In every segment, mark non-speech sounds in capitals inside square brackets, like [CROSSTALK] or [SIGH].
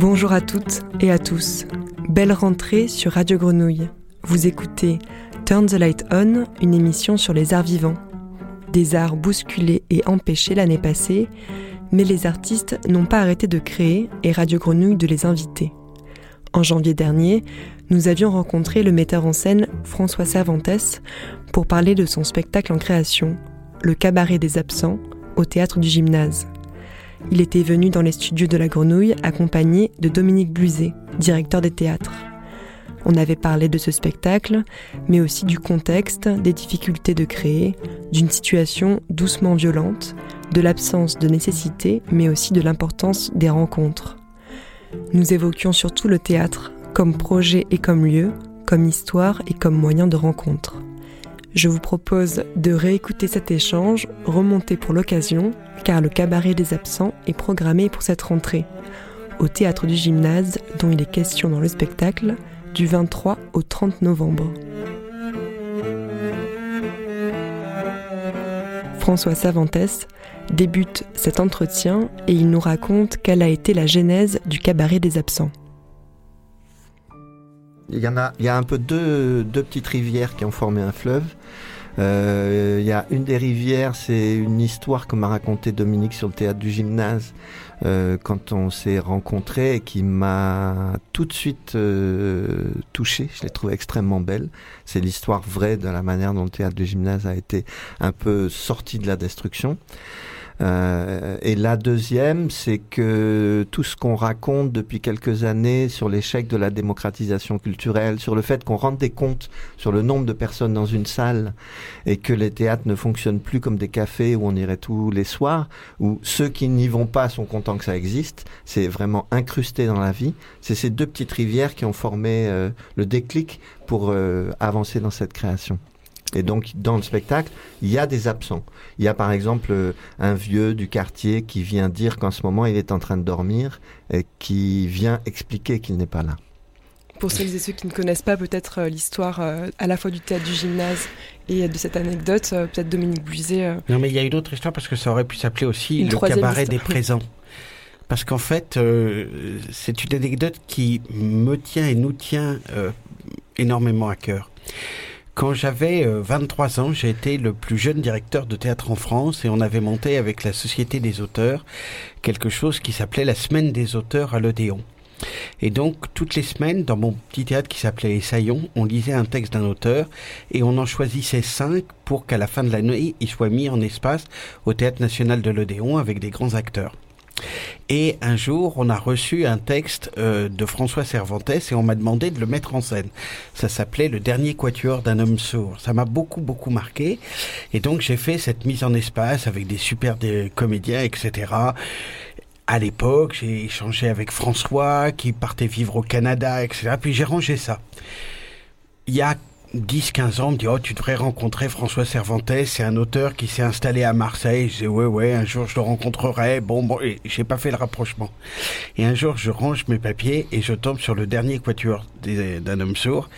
Bonjour à toutes et à tous. Belle rentrée sur Radio Grenouille. Vous écoutez Turn the Light On, une émission sur les arts vivants. Des arts bousculés et empêchés l'année passée, mais les artistes n'ont pas arrêté de créer et Radio Grenouille de les inviter. En janvier dernier, nous avions rencontré le metteur en scène François Cervantes pour parler de son spectacle en création, Le Cabaret des Absents, au théâtre du Gymnase. Il était venu dans les studios de la Grenouille accompagné de Dominique Bluzet, directeur des théâtres. On avait parlé de ce spectacle, mais aussi du contexte, des difficultés de créer, d'une situation doucement violente, de l'absence de nécessité, mais aussi de l'importance des rencontres. Nous évoquions surtout le théâtre, comme projet et comme lieu, comme histoire et comme moyen de rencontre. Je vous propose de réécouter cet échange, remonté pour l'occasion, car le cabaret des absents est programmé pour cette rentrée, au théâtre du gymnase dont il est question dans le spectacle, du 23 au 30 novembre. François Savantes débute cet entretien et il nous raconte quelle a été la genèse du cabaret des absents. Il y en a, il y a un peu deux, deux petites rivières qui ont formé un fleuve. Euh, il y a une des rivières, c'est une histoire que m'a raconté Dominique sur le théâtre du gymnase euh, quand on s'est rencontrés et qui m'a tout de suite euh, touché. Je l'ai trouvée extrêmement belle. C'est l'histoire vraie de la manière dont le théâtre du gymnase a été un peu sorti de la destruction. Euh, et la deuxième, c'est que tout ce qu'on raconte depuis quelques années sur l'échec de la démocratisation culturelle, sur le fait qu'on rende des comptes sur le nombre de personnes dans une salle et que les théâtres ne fonctionnent plus comme des cafés où on irait tous les soirs, où ceux qui n'y vont pas sont contents que ça existe, c'est vraiment incrusté dans la vie. C'est ces deux petites rivières qui ont formé euh, le déclic pour euh, avancer dans cette création. Et donc, dans le spectacle, il y a des absents. Il y a par exemple euh, un vieux du quartier qui vient dire qu'en ce moment il est en train de dormir et qui vient expliquer qu'il n'est pas là. Pour celles et ceux qui ne connaissent pas peut-être euh, l'histoire euh, à la fois du théâtre du gymnase et de cette anecdote, peut-être Dominique Bluzet. euh, Non, mais il y a une autre histoire parce que ça aurait pu s'appeler aussi le cabaret histoire. des présents. Parce qu'en fait, euh, c'est une anecdote qui me tient et nous tient euh, énormément à cœur. Quand j'avais euh, 23 ans, j'ai été le plus jeune directeur de théâtre en France et on avait monté avec la Société des auteurs quelque chose qui s'appelait la Semaine des auteurs à l'Odéon. Et donc, toutes les semaines, dans mon petit théâtre qui s'appelait Les Saillons, on lisait un texte d'un auteur et on en choisissait cinq pour qu'à la fin de l'année, il soit mis en espace au Théâtre National de l'Odéon avec des grands acteurs. Et un jour, on a reçu un texte euh, de François Cervantes et on m'a demandé de le mettre en scène. Ça s'appelait Le dernier quatuor d'un homme sourd. Ça m'a beaucoup, beaucoup marqué. Et donc, j'ai fait cette mise en espace avec des super des comédiens, etc. À l'époque, j'ai échangé avec François qui partait vivre au Canada, etc. Puis j'ai rangé ça. Il y a 10-15 ans, me dit Oh, tu devrais rencontrer François Cervantes, c'est un auteur qui s'est installé à Marseille. Je dis Ouais, ouais, un jour je le rencontrerai. Bon, bon, j'ai pas fait le rapprochement. Et un jour, je range mes papiers et je tombe sur le dernier quatuor d'un homme sourd,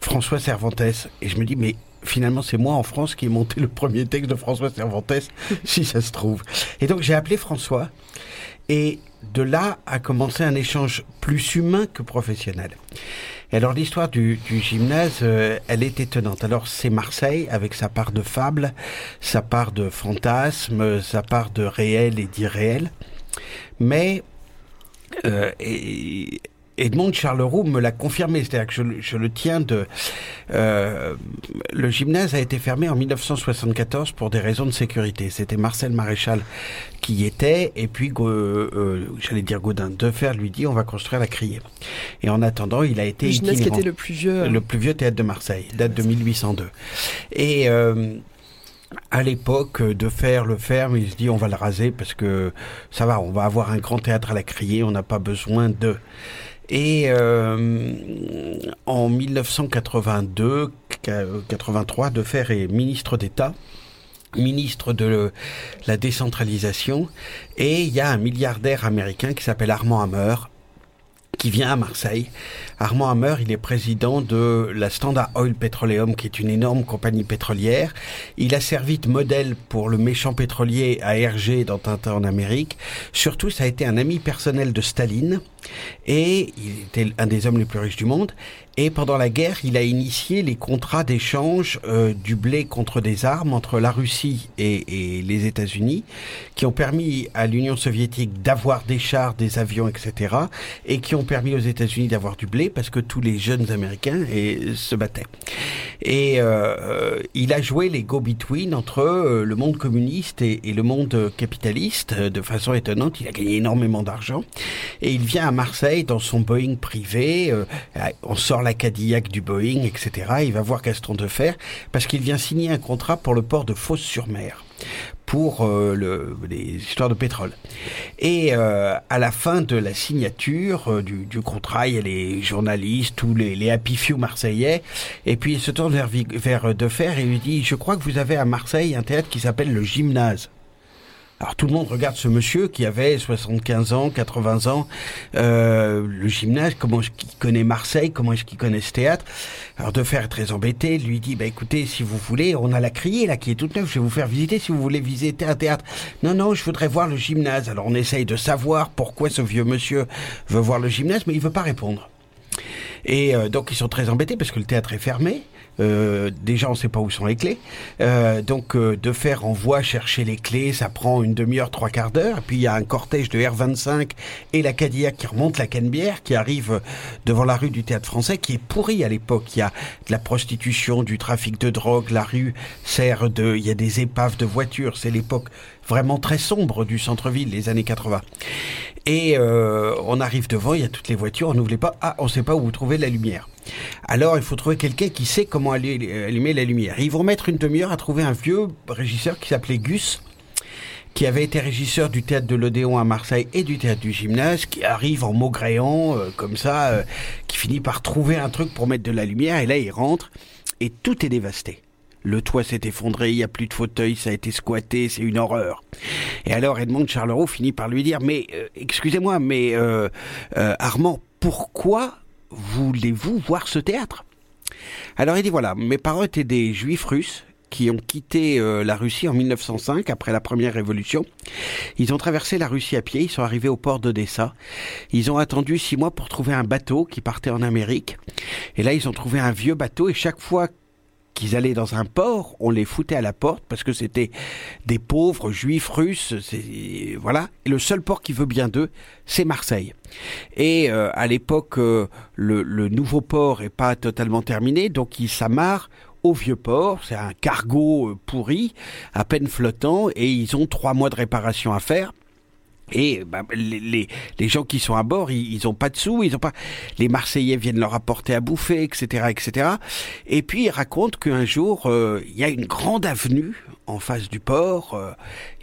François Cervantes. Et je me dis Mais finalement, c'est moi en France qui ai monté le premier texte de François Cervantes, [LAUGHS] si ça se trouve. Et donc, j'ai appelé François. Et de là a commencé un échange plus humain que professionnel. Et alors l'histoire du, gymnase, euh, elle est étonnante. Alors c'est Marseille avec sa part de fable, sa part de fantasme, sa part de réel et d'irréel. Mais euh, Edmond Charleroux me l'a confirmé, c'est-à-dire que je, le- je le tiens de... euh, le gymnase a été fermé en 1974 pour des raisons de sécurité. C'était Marcel Maréchal qui y était, et puis, Go- euh, j'allais dire Gaudin, Defer lui dit on va construire la criée. Et en attendant, il a été le gymnase qui était le plus vieux. euh, Le plus vieux théâtre de Marseille, date de 1802. Et euh, à l'époque de faire le ferme, il se dit on va le raser parce que ça va, on va avoir un grand théâtre à la criée, on n'a pas besoin de. Et euh, en 1982, 83, Defer est ministre d'État ministre de la décentralisation et il y a un milliardaire américain qui s'appelle Armand Hammer qui vient à Marseille. Armand Hammer, il est président de la Standard Oil Petroleum, qui est une énorme compagnie pétrolière. Il a servi de modèle pour le méchant pétrolier à dans Tintin en Amérique. Surtout, ça a été un ami personnel de Staline et il était un des hommes les plus riches du monde. Et pendant la guerre, il a initié les contrats d'échange euh, du blé contre des armes entre la Russie et, les États-Unis, qui ont permis à l'Union soviétique d'avoir des chars, des avions, etc., et qui ont permis aux États-Unis d'avoir du blé parce que tous les jeunes Américains et, se battaient. Et euh, il a joué les go-between entre euh, le monde communiste et, et, le monde capitaliste de façon étonnante. Il a gagné énormément d'argent et il vient à Marseille dans son Boeing privé. Euh, on sort la Cadillac du Boeing, etc. Il va voir Gaston Defer parce qu'il vient signer un contrat pour le port de Fos-sur-Mer pour euh, le, les histoires de pétrole. Et euh, à la fin de la signature euh, du, contrat, il y a les journalistes, tous les, les happy few marseillais, et puis il se tourne vers, vers Defer et lui dit, je crois que vous avez à Marseille un théâtre qui s'appelle le Gymnase. Alors tout le monde regarde ce monsieur qui avait 75 ans, 80 ans, euh, le gymnase, comment est-ce qu'il connaît Marseille, comment est-ce qu'il connaît ce théâtre. Alors de faire très embêté, lui dit, bah écoutez, si vous voulez, on a la criée là qui est toute neuve, je vais vous faire visiter si vous voulez visiter un théâtre. Non, non, je voudrais voir le gymnase. Alors on essaye de savoir pourquoi ce vieux monsieur veut voir le gymnase, mais il veut pas répondre. Et euh, donc ils sont très embêtés parce que le théâtre est fermé. Euh, déjà, on ne sait pas où sont les clés. Euh, donc, euh, de faire envoi chercher les clés, ça prend une demi-heure, trois quarts d'heure. Puis, il y a un cortège de R25 et la Cadillac qui remonte la Canebière, qui arrive devant la rue du Théâtre Français, qui est pourrie à l'époque. Il y a de la prostitution, du trafic de drogue. La rue sert de... Il y a des épaves de voitures. C'est l'époque vraiment très sombre du centre-ville, les années 80. Et euh, on arrive devant, il y a toutes les voitures, on n'oublie pas, ah, on ne sait pas où vous trouvez la lumière. Alors il faut trouver quelqu'un qui sait comment allumer la lumière. ils vont mettre une demi-heure à trouver un vieux régisseur qui s'appelait Gus, qui avait été régisseur du théâtre de l'Odéon à Marseille et du théâtre du gymnase, qui arrive en maugréant, euh, comme ça, euh, qui finit par trouver un truc pour mettre de la lumière, et là il rentre, et tout est dévasté. Le toit s'est effondré, il n'y a plus de fauteuil, ça a été squatté, c'est une horreur. Et alors Edmond Charleroi finit par lui dire, mais euh, excusez-moi, mais Armand, pourquoi voulez-vous voir ce théâtre? Alors il dit, voilà, mes parents étaient des juifs russes qui ont quitté euh, la Russie en 1905 après la première révolution. Ils ont traversé la Russie à pied, ils sont arrivés au port d'Odessa. Ils ont attendu six mois pour trouver un bateau qui partait en Amérique. Et là, ils ont trouvé un vieux bateau et chaque fois qu'ils allaient dans un port, on les foutait à la porte parce que c'était des pauvres juifs russes. Voilà. Et le seul port qui veut bien d'eux, c'est Marseille. Et euh, à l'époque, euh, le, nouveau port est pas totalement terminé, donc ils s'amarrent au vieux port. C'est un cargo euh, pourri, à peine flottant, et ils ont trois mois de réparation à faire. Et bah, les, les, les, gens qui sont à bord, ils, ils ont pas de sous, ils ont pas. Les Marseillais viennent leur apporter à bouffer, etc., etc. Et puis ils racontent qu'un jour, euh, il y a une grande avenue en face du port. Euh,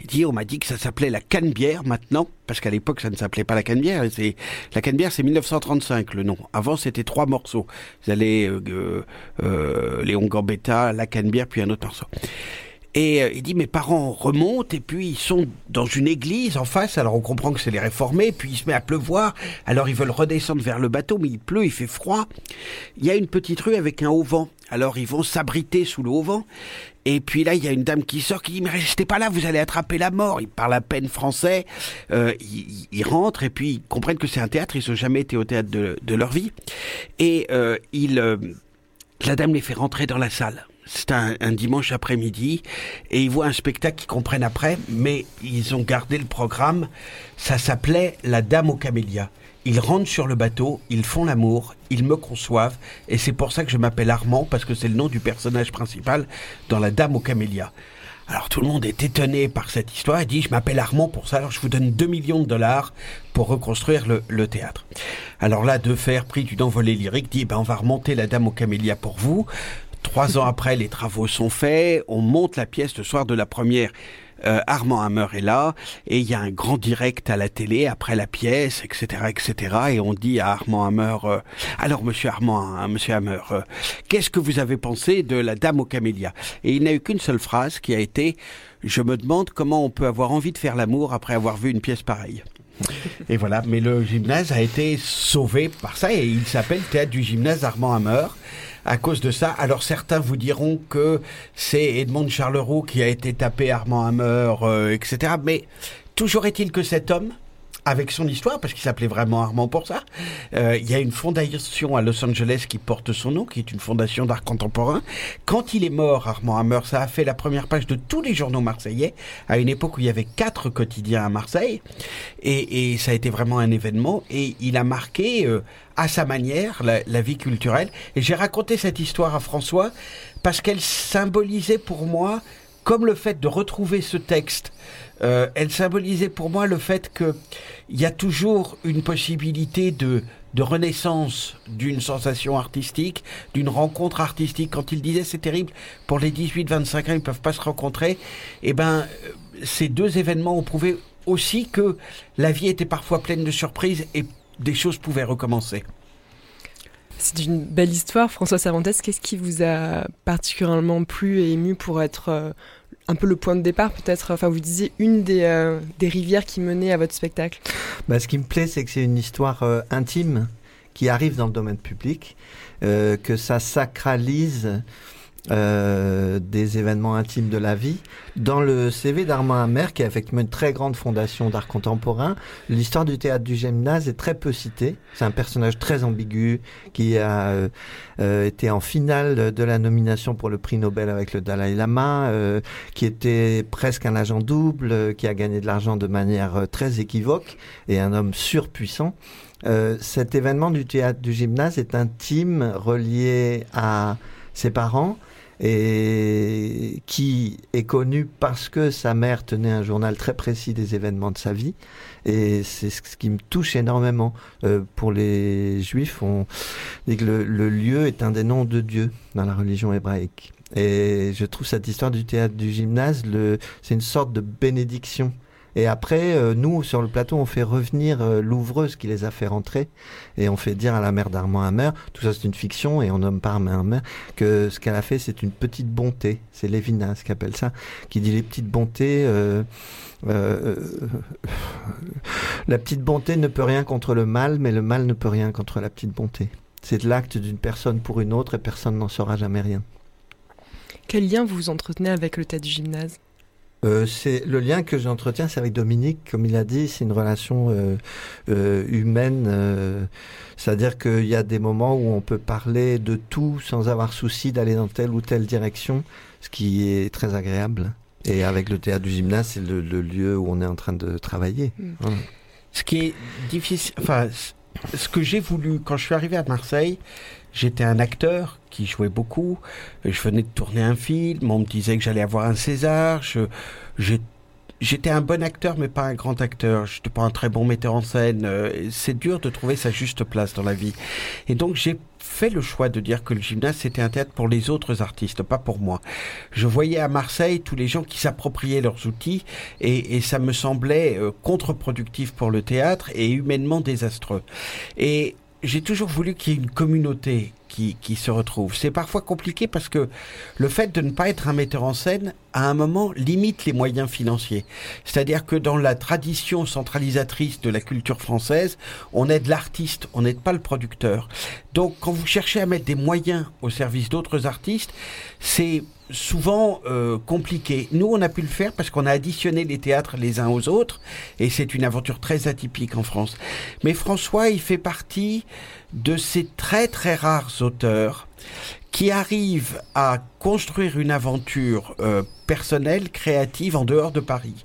il dit, on m'a dit que ça s'appelait la Canebière maintenant, parce qu'à l'époque ça ne s'appelait pas la Canebière. C'est la Canebière, c'est 1935 le nom. Avant c'était trois morceaux. Vous allez euh, euh, Léon Gambetta, la Canebière, puis un autre morceau. Et euh, il dit mes parents remontent et puis ils sont dans une église en face. Alors on comprend que c'est les réformés. Puis il se met à pleuvoir. Alors ils veulent redescendre vers le bateau, mais il pleut, il fait froid. Il y a une petite rue avec un haut vent. Alors ils vont s'abriter sous le haut vent. Et puis là, il y a une dame qui sort qui dit mais restez pas là, vous allez attraper la mort. Il parle à peine français. Euh, ils, ils, rentrent et puis ils comprennent que c'est un théâtre. Ils n'ont jamais été au théâtre de, de leur vie. Et euh, il, euh, la dame les fait rentrer dans la salle c'est un, un, dimanche après-midi, et ils voient un spectacle qu'ils comprennent après, mais ils ont gardé le programme. Ça s'appelait La Dame aux Camélias. Ils rentrent sur le bateau, ils font l'amour, ils me conçoivent, et c'est pour ça que je m'appelle Armand, parce que c'est le nom du personnage principal dans La Dame aux Camélias. Alors tout le monde est étonné par cette histoire et dit je m'appelle Armand pour ça, alors je vous donne 2 millions de dollars pour reconstruire le, le théâtre. Alors là, Defer, pris d'une envolée lyrique, dit ben, on va remonter la Dame aux Camélias pour vous trois ans après, les travaux sont faits, on monte la pièce le soir de la première. Euh, Armand Hammer est là et il y a un grand direct à la télé après la pièce, etc., etc. Et on dit à Armand Hammer euh, alors Monsieur Armand, hein, Monsieur Hammer, euh, qu'est-ce que vous avez pensé de la Dame aux camélias? Et il n'a eu qu'une seule phrase qui a été je me demande comment on peut avoir envie de faire l'amour après avoir vu une pièce pareille. Et voilà, mais le gymnase a été sauvé par ça et il s'appelle Théâtre du gymnase Armand Hammer à cause de ça. Alors certains vous diront que c'est Edmond Charleroux qui a été tapé Armand Hammer, euh, etc. Mais toujours est-il que cet homme, avec son histoire, parce qu'il s'appelait vraiment Armand pour ça. Euh, il y a une fondation à Los Angeles qui porte son nom, qui est une fondation d'art contemporain. Quand il est mort, Armand Hammer, ça a fait la première page de tous les journaux marseillais, à une époque où il y avait quatre quotidiens à Marseille, et, et ça a été vraiment un événement, et il a marqué euh, à sa manière la, la vie culturelle. Et j'ai raconté cette histoire à François parce qu'elle symbolisait pour moi comme le fait de retrouver ce texte, euh, elle symbolisait pour moi le fait que il y a toujours une possibilité de de renaissance d'une sensation artistique, d'une rencontre artistique. Quand il disait c'est terrible pour les 18-25 ans, ils peuvent pas se rencontrer. Eh ben, ces deux événements ont prouvé aussi que la vie était parfois pleine de surprises et des choses pouvaient recommencer. C'est une belle histoire. François Cervantes, qu'est-ce qui vous a particulièrement plu et ému pour être euh, un peu le point de départ peut-être? Enfin, vous disiez une des, euh, des rivières qui menait à votre spectacle. Bah, ce qui me plaît, c'est que c'est une histoire euh, intime qui arrive dans le domaine public, que ça sacralise euh, des événements intimes de la vie. Dans le CV d'Armand Hammer, qui est effectivement une très grande fondation d'art contemporain, l'histoire du théâtre du gymnase est très peu citée. C'est un personnage très ambigu qui a euh, euh, été en finale de la nomination pour le prix Nobel avec le Dalai Lama, euh, qui était presque un agent double, euh, qui a gagné de l'argent de manière très équivoque et un homme surpuissant. Euh, cet événement du théâtre du gymnase est intime, relié à ses parents et qui est connu parce que sa mère tenait un journal très précis des événements de sa vie. Et c'est ce qui me touche énormément. Euh, pour les juifs, on dit que le, lieu est un des noms de Dieu dans la religion hébraïque. Et je trouve cette histoire du théâtre du gymnase, c'est une sorte de bénédiction. Et après, euh, nous, sur le plateau, on fait revenir euh, l'ouvreuse qui les a fait rentrer. Et on fait dire à la mère d'Armand Hammer, tout ça c'est une fiction, et on nomme pas Armand Hammer, que ce qu'elle a fait, c'est une petite bonté. C'est Lévinas qui appelle ça, qui dit les petites bontés... Euh, euh, la petite bonté ne peut rien contre le mal, mais le mal ne peut rien contre la petite bonté. C'est l'acte d'une personne pour une autre et personne n'en saura jamais rien. Quel lien vous entretenez avec le théâtre du gymnase? Euh, c'est le lien que j'entretiens, c'est avec Dominique, comme il a dit, c'est une relation euh, euh, humaine. euh, C'est-à-dire qu'il y a des moments où on peut parler de tout sans avoir souci d'aller dans telle ou telle direction, ce qui est très agréable. Et avec le théâtre du gymnase, c'est le, le lieu où on est en train de travailler. Mm. Voilà. Ce qui est difficile, enfin, ce que j'ai voulu quand je suis arrivé à Marseille, j'étais un acteur qui jouait beaucoup. Je venais de tourner un film, on me disait que j'allais avoir un César. J'étais un bon acteur, mais pas un grand acteur. Je n'étais pas un très bon metteur en scène. Euh, C'est dur de trouver sa juste place dans la vie. Et donc, j'ai fait le choix de dire que le gymnase, c'était un théâtre pour les autres artistes, pas pour moi. Je voyais à Marseille tous les gens qui s'appropriaient leurs outils et, et ça me semblait euh, contre-productif pour le théâtre et humainement désastreux. Et j'ai toujours voulu qu'il y ait une communauté qui, qui se retrouve. C'est parfois compliqué parce que le fait de ne pas être un metteur en scène, à un moment, limite les moyens financiers. C'est-à-dire que dans la tradition centralisatrice de la culture française, on aide l'artiste, on n'aide pas le producteur. Donc quand vous cherchez à mettre des moyens au service d'autres artistes, c'est souvent euh, compliqué. Nous, on a pu le faire parce qu'on a additionné les théâtres les uns aux autres, et c'est une aventure très atypique en France. Mais François, il fait partie de ces très très rares auteurs qui arrivent à construire une aventure euh, personnelle, créative en dehors de Paris.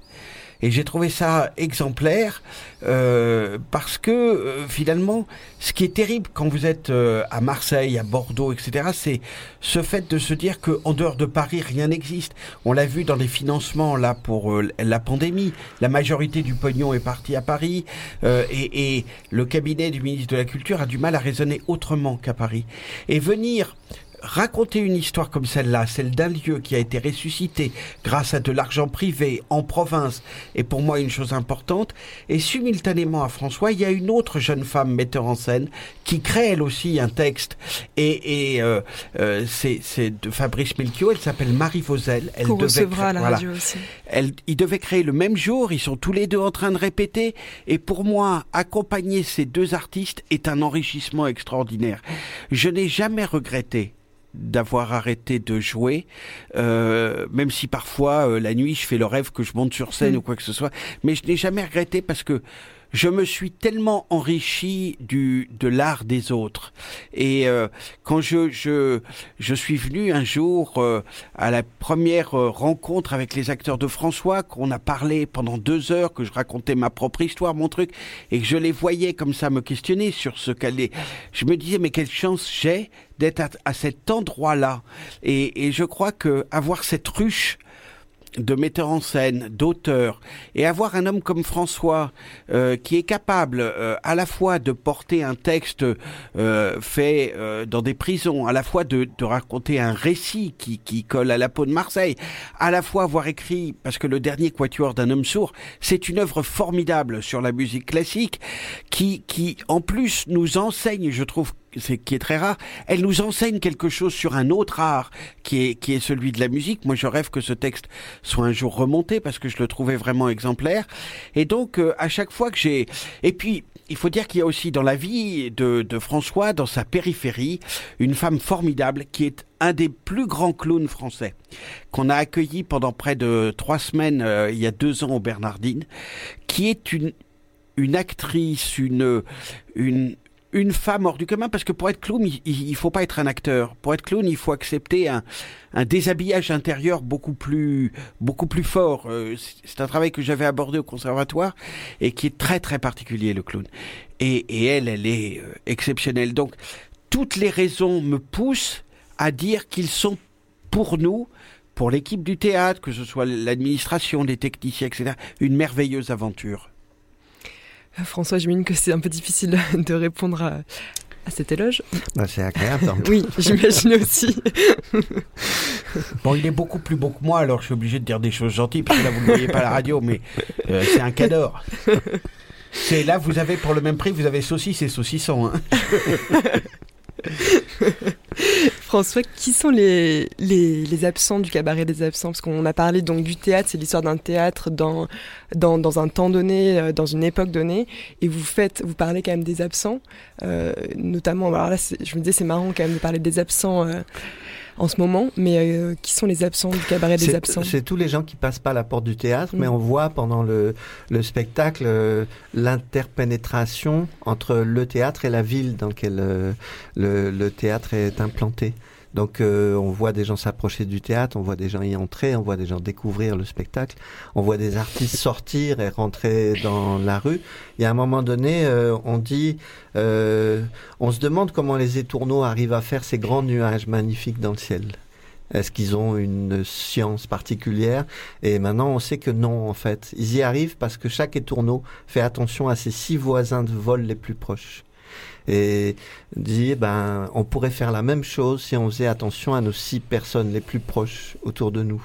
Et j'ai trouvé ça exemplaire euh, parce que euh, finalement, ce qui est terrible quand vous êtes euh, à Marseille, à Bordeaux, etc., c'est ce fait de se dire que en dehors de Paris, rien n'existe. On l'a vu dans les financements là pour euh, la pandémie. La majorité du pognon est parti à Paris euh, et, et le cabinet du ministre de la Culture a du mal à raisonner autrement qu'à Paris. Et venir raconter une histoire comme celle-là, celle d'un lieu qui a été ressuscité grâce à de l'argent privé en province, est pour moi une chose importante. Et simultanément à François, il y a une autre jeune femme metteur en scène qui crée elle aussi un texte. Et, et euh, euh, c'est de Fabrice Melchior, elle s'appelle Marie Vauzel. Elle Qu'on recevra à la voilà. radio aussi. Elle, ils devaient créer le même jour, ils sont tous les deux en train de répéter. Et pour moi, accompagner ces deux artistes est un enrichissement extraordinaire. Je n'ai jamais regretté d'avoir arrêté de jouer, euh, même si parfois euh, la nuit je fais le rêve que je monte sur scène Mm. ou quoi que ce soit, mais je n'ai jamais regretté parce que je me suis tellement enrichi du de l'art des autres. Et euh, quand je je je suis venu un jour euh, à la première euh, rencontre avec les acteurs de François qu'on a parlé pendant deux heures que je racontais ma propre histoire mon truc et que je les voyais comme ça me questionner sur ce qu'elle est je me disais mais quelle chance j'ai d'être à, à cet endroit là et, et je crois que avoir cette ruche de metteur en scène, d'auteur, et avoir un homme comme François euh, qui est capable euh, à la fois de porter un texte euh, fait euh, dans des prisons, à la fois de, de raconter un récit qui, qui colle à la peau de Marseille, à la fois avoir écrit, parce que le dernier quatuor d'un homme sourd, c'est une œuvre formidable sur la musique classique, qui, qui en plus nous enseigne, je trouve, c'est qui est très rare, elle nous enseigne quelque chose sur un autre art qui est qui est celui de la musique. Moi, je rêve que ce texte soit un jour remonté parce que je le trouvais vraiment exemplaire. Et donc, euh, à chaque fois que j'ai, et puis. Il faut dire qu'il y a aussi dans la vie de, de François, dans sa périphérie, une femme formidable qui est un des plus grands clowns français qu'on a accueilli pendant près de trois semaines euh, il y a deux ans au Bernardine, qui est une une actrice, une une une femme hors du commun parce que pour être clown, il, il faut pas être un acteur. Pour être clown, il faut accepter un, un déshabillage intérieur beaucoup plus beaucoup plus fort. Euh, c'est un travail que j'avais abordé au conservatoire et qui est très très particulier le clown. Et, et elle, elle est euh, exceptionnelle. Donc toutes les raisons me poussent à dire qu'ils sont pour nous, pour l'équipe du théâtre, que ce soit l'administration, les techniciens, etc., une merveilleuse aventure. François, j'imagine que c'est un peu difficile [LAUGHS] de répondre à, à cet éloge. Bah, c'est agréable. hein. Oui, j'imagine aussi. [LAUGHS] Bon, il est beaucoup plus beau que moi, alors je suis obligé de dire des choses gentilles, parce que là, vous ne voyez pas la radio, mais euh, c'est un cador. C'est là, vous avez pour le même prix, vous avez saucisse et saucisson. Hein. [LAUGHS] François, qui sont les, les, les absents du cabaret des absents? Parce qu'on a parlé donc du théâtre, c'est l'histoire d'un théâtre dans, dans, dans un temps donné, euh, dans une époque donnée, et vous faites, vous parlez quand même des absents, euh, notamment. Alors là, je me disais, c'est marrant quand même de parler des absents euh, en ce moment, mais euh, qui sont les absents du cabaret des absents C'est tous les gens qui passent pas la porte du théâtre, Mm. mais on voit pendant le, le spectacle euh, l'interpénétration entre le théâtre et la ville dans laquelle euh, le, le théâtre est implanté. Donc euh, on voit des gens s'approcher du théâtre, on voit des gens y entrer, on voit des gens découvrir le spectacle, on voit des artistes sortir et rentrer dans la rue. Y a un moment donné, euh, on dit, euh, on se demande comment les étourneaux arrivent à faire ces grands nuages magnifiques dans le ciel. Est-ce qu'ils ont une science particulière? Et maintenant, on sait que non, en fait. Ils y arrivent parce que chaque étourneau fait attention à ses six voisins de vol les plus proches. Et dit, ben, on pourrait faire la même chose si on faisait attention à nos six personnes les plus proches autour de nous.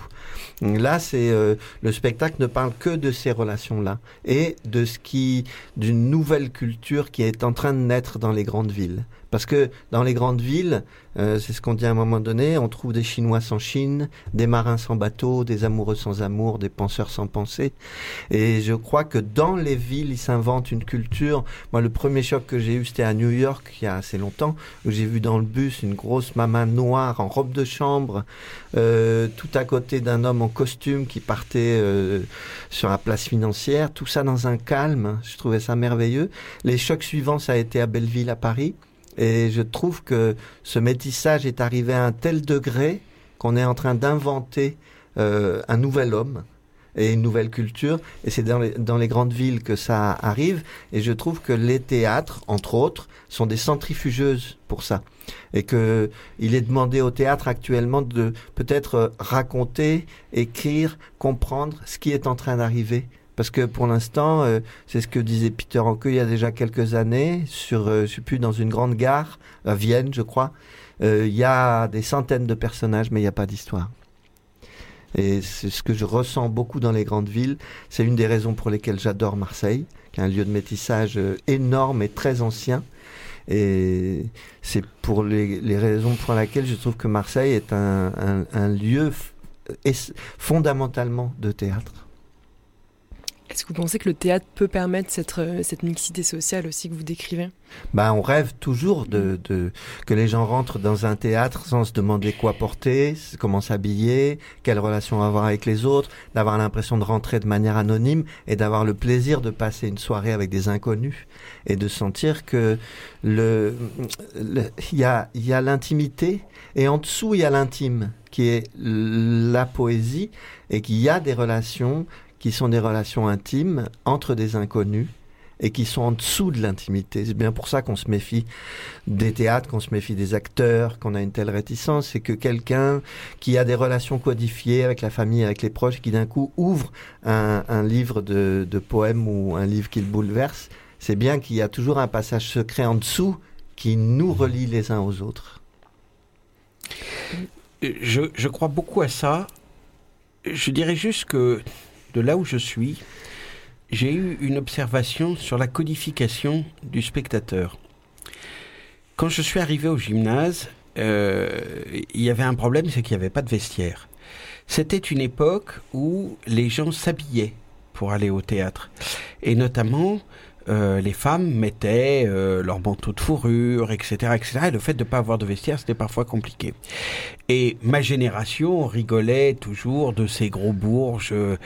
Là, c'est euh, le spectacle ne parle que de ces relations-là et de ce qui, d'une nouvelle culture qui est en train de naître dans les grandes villes. Parce que dans les grandes villes, euh, c'est ce qu'on dit à un moment donné, on trouve des Chinois sans Chine, des marins sans bateau, des amoureux sans amour, des penseurs sans pensée. Et je crois que dans les villes, il s'invente une culture. Moi, le premier choc que j'ai eu, c'était à New York, il y a assez longtemps, où j'ai vu dans le bus une grosse maman noire en robe de chambre, euh, tout à côté d'un homme en costume qui partait euh, sur la place financière, tout ça dans un calme. Je trouvais ça merveilleux. Les chocs suivants, ça a été à Belleville, à Paris. Et je trouve que ce métissage est arrivé à un tel degré qu'on est en train d'inventer euh, un nouvel homme et une nouvelle culture. Et c'est dans les, grandes villes que ça arrive. Et je trouve que les théâtres, entre autres, sont des centrifugeuses pour ça. Et que il est demandé au théâtre actuellement de peut-être euh, raconter, écrire, comprendre ce qui est en train d'arriver. Parce que pour l'instant, euh, c'est ce que disait Peter Hanke il y a déjà quelques années, sur, euh, je sais plus, dans une grande gare, à Vienne, je crois. euh, il y a des centaines de personnages, mais il n'y a pas d'histoire. Et c'est ce que je ressens beaucoup dans les grandes villes. C'est une des raisons pour lesquelles j'adore Marseille, qui est un lieu de métissage euh, énorme et très ancien. Et c'est pour les, raisons pour lesquelles je trouve que Marseille est un, lieu fondamentalement de théâtre. Est-ce que vous pensez que le théâtre peut permettre cette, euh, cette mixité sociale aussi que vous décrivez? Bah, on rêve toujours de, de que les gens rentrent dans un théâtre sans se demander quoi porter, comment s'habiller, quelle relation avoir avec les autres, d'avoir l'impression de rentrer de manière anonyme et d'avoir le plaisir de passer une soirée avec des inconnus et de sentir que le il y a y a l'intimité et en dessous il y a l'intime qui est la poésie et qu'il y a des relations qui sont des relations intimes entre des inconnus et qui sont en dessous de l'intimité. C'est bien pour ça qu'on se méfie des théâtres, qu'on se méfie des acteurs, qu'on a une telle réticence. C'est que quelqu'un qui a des relations codifiées avec la famille, avec les proches, qui d'un coup ouvre un, livre de, de poèmes ou un livre qui le bouleverse, c'est bien qu'il y a toujours un passage secret en dessous qui nous relie les uns aux autres. Je, je crois beaucoup à ça. Je dirais juste que de là où je suis, j'ai eu une observation sur la codification du spectateur. Quand je suis arrivé au gymnase, euh, il y avait un problème, c'est qu'il n'y avait pas de vestiaire. C'était une époque où les gens s'habillaient pour aller au théâtre. Et notamment, euh, les femmes mettaient euh, leur manteau de fourrure, etc., etc. Et le fait de ne pas avoir de vestiaire, c'était parfois compliqué. Et ma génération rigolait toujours de ces gros bourges euh,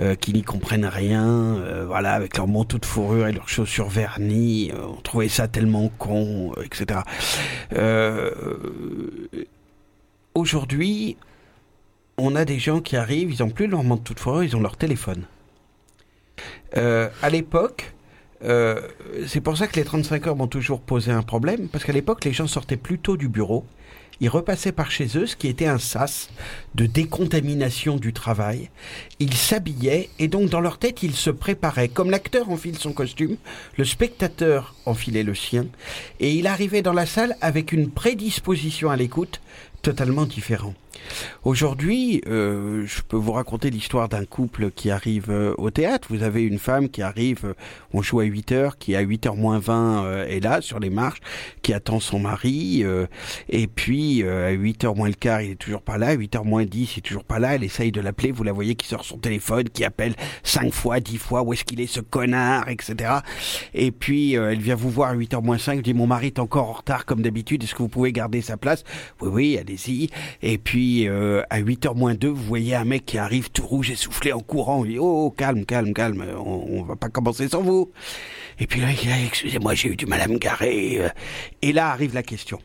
euh, qui n'y comprennent rien, voilà, avec leur manteau de fourrure et leurs chaussures vernies. On trouvait ça tellement con, etc. Aujourd'hui, on a des gens qui arrivent, ils n'ont plus leur manteau de fourrure, ils ont leur téléphone. À l'époque, euh, c'est pour ça que les 35 heures m'ont toujours posé un problème, parce qu'à l'époque, les gens sortaient plus tôt du bureau, ils repassaient par chez eux, ce qui était un sas de décontamination du travail. Ils s'habillaient et donc dans leur tête, ils se préparaient. Comme l'acteur enfile son costume, le spectateur enfilait le sien et il arrivait dans la salle avec une prédisposition à l'écoute totalement différente. Aujourd'hui, euh, je peux vous raconter l'histoire d'un couple qui arrive euh, au théâtre. Vous avez une femme qui arrive, euh, on joue à 8 heures, qui à 8 heures moins 20 euh, est là sur les marches, qui attend son mari, et puis à 8 heures moins le quart, il est toujours pas là, à 8 heures moins 10, il est toujours pas là, elle essaye de l'appeler, vous la voyez qui sort son téléphone, qui appelle 5 fois, 10 fois, où est-ce qu'il est ce connard, etc. Et puis elle vient vous voir à 8 heures moins 5, elle dit mon mari est encore en retard comme d'habitude, est-ce que vous pouvez garder sa place? Oui, oui, allez-y. Et puis euh, à 8h moins 2, vous voyez un mec qui arrive tout rouge, essoufflé en courant. Il dit Oh, calme, calme, calme, on, on va pas commencer sans vous. Et puis là, il dit Excusez-moi, j'ai eu du mal à me garer. Et là arrive la question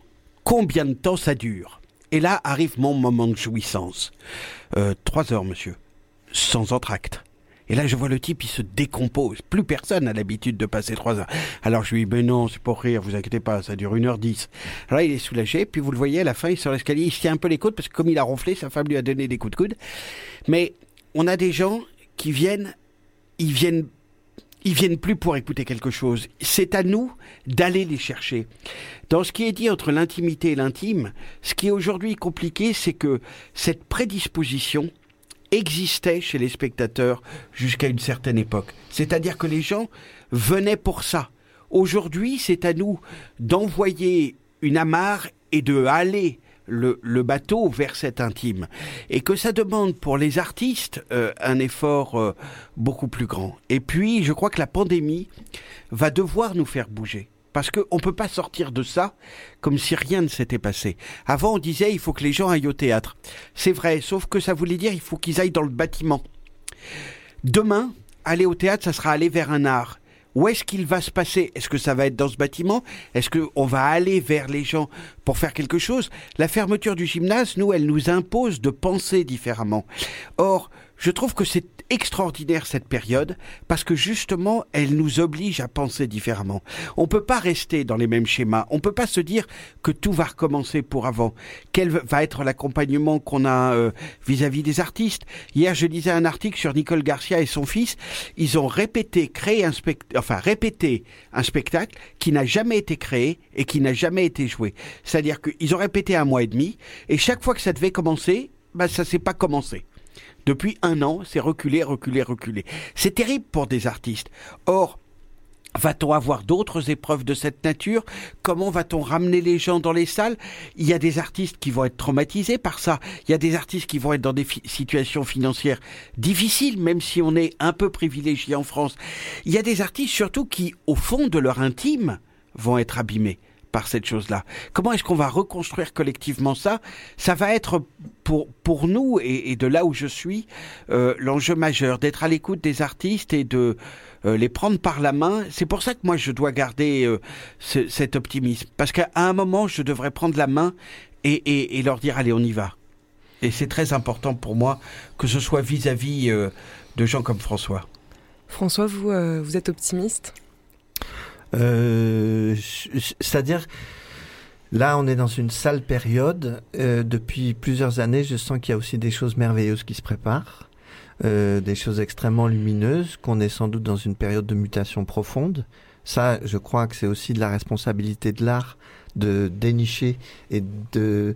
Combien de temps ça dure? Et là arrive mon moment de jouissance. Euh, Trois heures, monsieur, sans entracte. Et là, je vois le type, il se décompose. Plus personne n'a l'habitude de passer trois heures. Alors je lui dis, ben non, c'est pour rire, vous inquiétez pas, ça dure une heure dix. Alors là, il est soulagé, puis vous le voyez, à la fin, il sur l'escalier, il se tient un peu les coudes, parce que comme il a ronflé, sa femme lui a donné des coups de coude. Mais on a des gens qui viennent, ils viennent, ils viennent plus pour écouter quelque chose. C'est à nous d'aller les chercher. Dans ce qui est dit entre l'intimité et l'intime, ce qui est aujourd'hui compliqué, c'est que cette prédisposition, existait chez les spectateurs jusqu'à une certaine époque. C'est-à-dire que les gens venaient pour ça. Aujourd'hui, c'est à nous d'envoyer une amarre et de haler le, bateau vers cet intime. Et que ça demande pour les artistes euh, un effort euh, beaucoup plus grand. Et puis, je crois que la pandémie va devoir nous faire bouger. Parce qu'on ne peut pas sortir de ça comme si rien ne s'était passé. Avant, on disait il faut que les gens aillent au théâtre. C'est vrai, sauf que ça voulait dire il faut qu'ils aillent dans le bâtiment. Demain, aller au théâtre, ça sera aller vers un art. Où est-ce qu'il va se passer? Est-ce que ça va être dans ce bâtiment? Est-ce qu'on va aller vers les gens pour faire quelque chose? La fermeture du gymnase, nous, elle nous impose de penser différemment. Or, je trouve que c'est extraordinaire cette période parce que justement elle nous oblige à penser différemment. On peut pas rester dans les mêmes schémas. On peut pas se dire que tout va recommencer pour avant. Quel va être l'accompagnement qu'on a euh, vis-à-vis des artistes? Hier, je lisais un article sur Nicole Garcia et son fils. Ils ont répété, créé un spectacle, enfin répété un spectacle qui n'a jamais été créé et qui n'a jamais été joué. C'est-à-dire qu'ils ont répété un mois et demi et chaque fois que ça devait commencer, bah ça s'est pas commencé. Depuis un an, c'est reculé, reculé, reculé. C'est terrible pour des artistes. Or, Va-t-on avoir d'autres épreuves de cette nature? Comment va-t-on ramener les gens dans les salles? Il y a des artistes qui vont être traumatisés par ça. Il y a des artistes qui vont être dans des situations financières difficiles, même si on est un peu privilégié en France. Il y a des artistes surtout qui, au fond de leur intime, vont être abîmés par cette chose-là. Comment est-ce qu'on va reconstruire collectivement ça? Ça va être pour, pour nous, et, de là où je suis, euh, l'enjeu majeur, d'être à l'écoute des artistes et de euh, les prendre par la main. C'est pour ça que moi, je dois garder euh, cet optimisme. Parce qu'à un moment, je devrais prendre la main et, leur dire, allez, on y va. Et c'est très important pour moi que ce soit vis-à-vis de gens comme François. François, vous, vous êtes optimiste? Euh, c'est-à-dire, là, on est dans une sale période. Euh, depuis plusieurs années, je sens qu'il y a aussi des choses merveilleuses qui se préparent. Euh, des choses extrêmement lumineuses, qu'on est sans doute dans une période de mutation profonde. Ça, je crois que c'est aussi de la responsabilité de l'art de dénicher et de,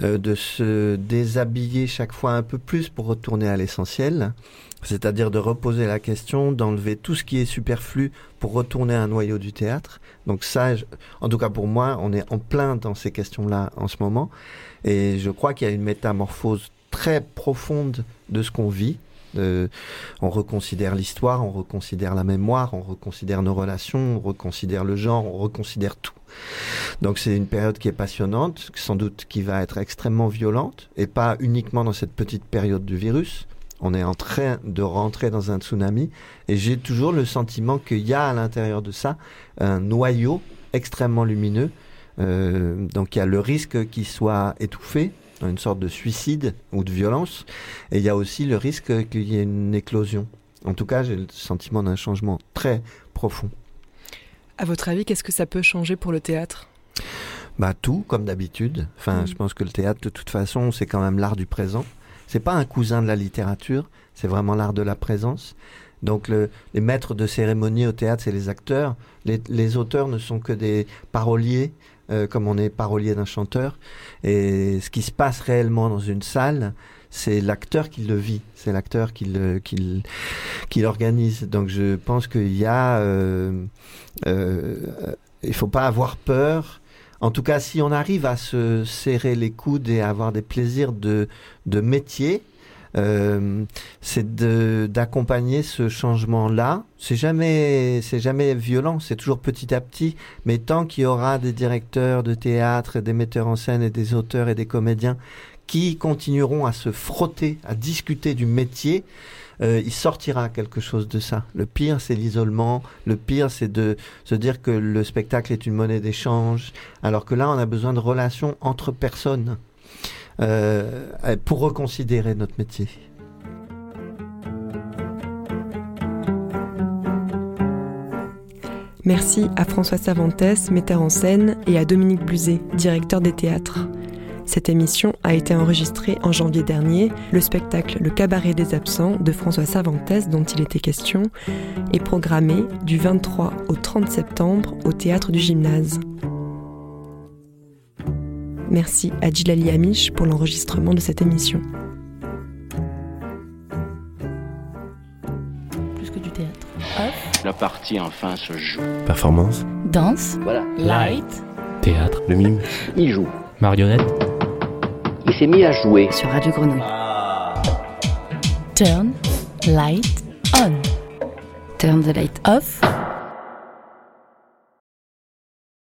de se déshabiller chaque fois un peu plus pour retourner à l'essentiel c'est-à-dire de reposer la question, d'enlever tout ce qui est superflu pour retourner à un noyau du théâtre. Donc ça, en tout cas pour moi, on est en plein dans ces questions-là en ce moment, et je crois qu'il y a une métamorphose très profonde de ce qu'on vit. on reconsidère l'histoire, on reconsidère la mémoire, on reconsidère nos relations, on reconsidère le genre, on reconsidère tout. Donc c'est une période qui est passionnante, sans doute qui va être extrêmement violente, et pas uniquement dans cette petite période du virus, on est en train de rentrer dans un tsunami et j'ai toujours le sentiment qu'il y a à l'intérieur de ça un noyau extrêmement lumineux. Euh, donc il y a le risque qu'il soit étouffé, une sorte de suicide ou de violence, et il y a aussi le risque qu'il y ait une éclosion. En tout cas, j'ai le sentiment d'un changement très profond. À votre avis, qu'est-ce que ça peut changer pour le théâtre? Bah tout comme d'habitude. Enfin, mm. je pense que le théâtre de toute façon, c'est quand même l'art du présent. C'est pas un cousin de la littérature, c'est vraiment l'art de la présence. Donc les maîtres de cérémonie au théâtre, c'est les acteurs. Les, auteurs ne sont que des paroliers, euh, comme on est parolier d'un chanteur. Et ce qui se passe réellement dans une salle, c'est l'acteur qui le vit, c'est l'acteur qui l'organise. Donc je pense qu'il y a, euh, euh, il faut pas avoir peur en tout cas, si on arrive à se serrer les coudes et à avoir des plaisirs de, de métier, euh, c'est d'accompagner ce changement-là. C'est jamais, c'est jamais violent, c'est toujours petit à petit. Mais tant qu'il y aura des directeurs de théâtre, des metteurs en scène et des auteurs et des comédiens qui continueront à se frotter, à discuter du métier, euh, il sortira quelque chose de ça. Le pire, c'est l'isolement. Le pire, c'est de se dire que le spectacle est une monnaie d'échange, alors que là, on a besoin de relations entre personnes euh, pour reconsidérer notre métier. Merci à François Savantes, metteur en scène, et à Dominique Bluzet, directeur des théâtres. Cette émission a été enregistrée en janvier dernier. Le spectacle Le Cabaret des absents de François Savantès, dont il était question, est programmé du 23 au 30 septembre au théâtre du Gymnase. Merci à Djilali Amish pour l'enregistrement de cette émission. Plus que du théâtre. La partie enfin se joue. Performance. Danse. Voilà. Light. Théâtre. Le mime. Il joue. Marionnette il s'est mis à jouer. Sur Radio Grenouille. Turn light on. Turn the light off.